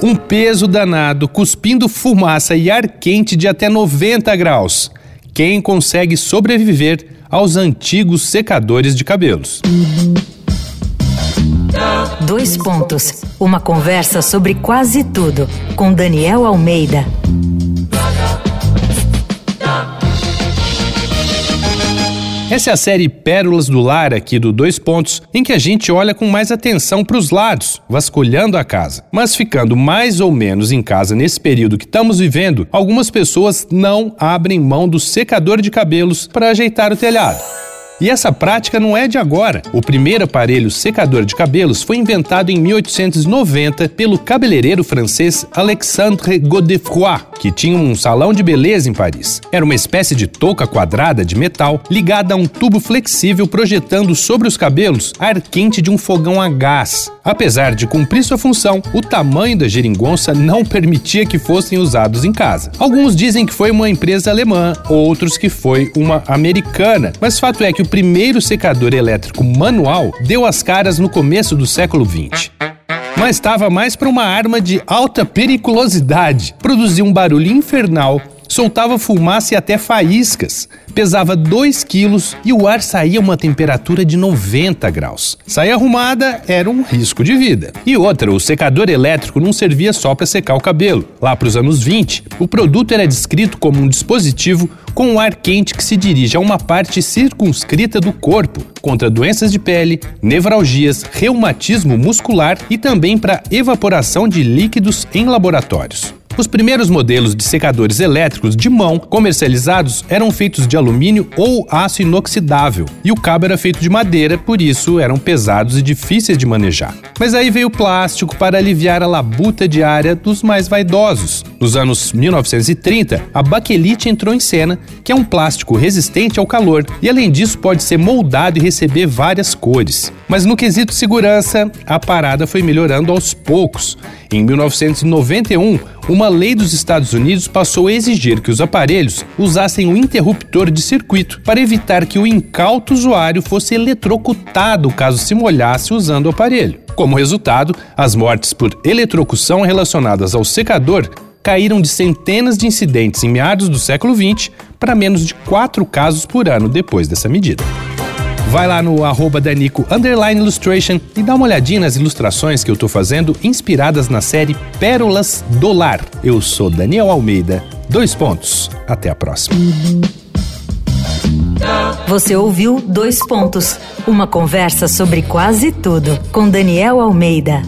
Um peso danado, cuspindo fumaça e ar quente de até 90 graus. Quem consegue sobreviver aos antigos secadores de cabelos? Dois pontos. Uma conversa sobre quase tudo com Daniel Almeida. Essa é a série Pérolas do Lar aqui do Dois Pontos, em que a gente olha com mais atenção para os lados, vasculhando a casa. Mas ficando mais ou menos em casa nesse período que estamos vivendo, algumas pessoas não abrem mão do secador de cabelos para ajeitar o telhado. E essa prática não é de agora. O primeiro aparelho secador de cabelos foi inventado em 1890 pelo cabeleireiro francês Alexandre Godefroy, que tinha um salão de beleza em Paris. Era uma espécie de touca quadrada de metal ligada a um tubo flexível projetando sobre os cabelos ar quente de um fogão a gás. Apesar de cumprir sua função, o tamanho da geringonça não permitia que fossem usados em casa. Alguns dizem que foi uma empresa alemã, outros que foi uma americana, mas fato é que o primeiro secador elétrico manual deu as caras no começo do século XX mas estava mais para uma arma de alta periculosidade. Produzia um barulho infernal soltava fumaça e até faíscas. Pesava 2 quilos e o ar saía a uma temperatura de 90 graus. Sair arrumada era um risco de vida. E outra, o secador elétrico não servia só para secar o cabelo. Lá para os anos 20, o produto era descrito como um dispositivo com ar quente que se dirige a uma parte circunscrita do corpo, contra doenças de pele, nevralgias, reumatismo muscular e também para evaporação de líquidos em laboratórios. Os primeiros modelos de secadores elétricos de mão comercializados eram feitos de alumínio ou aço inoxidável, e o cabo era feito de madeira, por isso eram pesados e difíceis de manejar. Mas aí veio o plástico para aliviar a labuta diária dos mais vaidosos. Nos anos 1930, a baquelite entrou em cena, que é um plástico resistente ao calor e, além disso, pode ser moldado e receber várias cores. Mas no quesito segurança, a parada foi melhorando aos poucos. Em 1991, uma lei dos Estados Unidos passou a exigir que os aparelhos usassem um interruptor de circuito para evitar que o incauto usuário fosse eletrocutado caso se molhasse usando o aparelho. Como resultado, as mortes por eletrocução relacionadas ao secador caíram de centenas de incidentes em meados do século XX para menos de quatro casos por ano depois dessa medida. Vai lá no arroba Danico Illustration e dá uma olhadinha nas ilustrações que eu estou fazendo inspiradas na série Pérolas do Lar. Eu sou Daniel Almeida. Dois pontos. Até a próxima. Você ouviu Dois Pontos uma conversa sobre quase tudo com Daniel Almeida.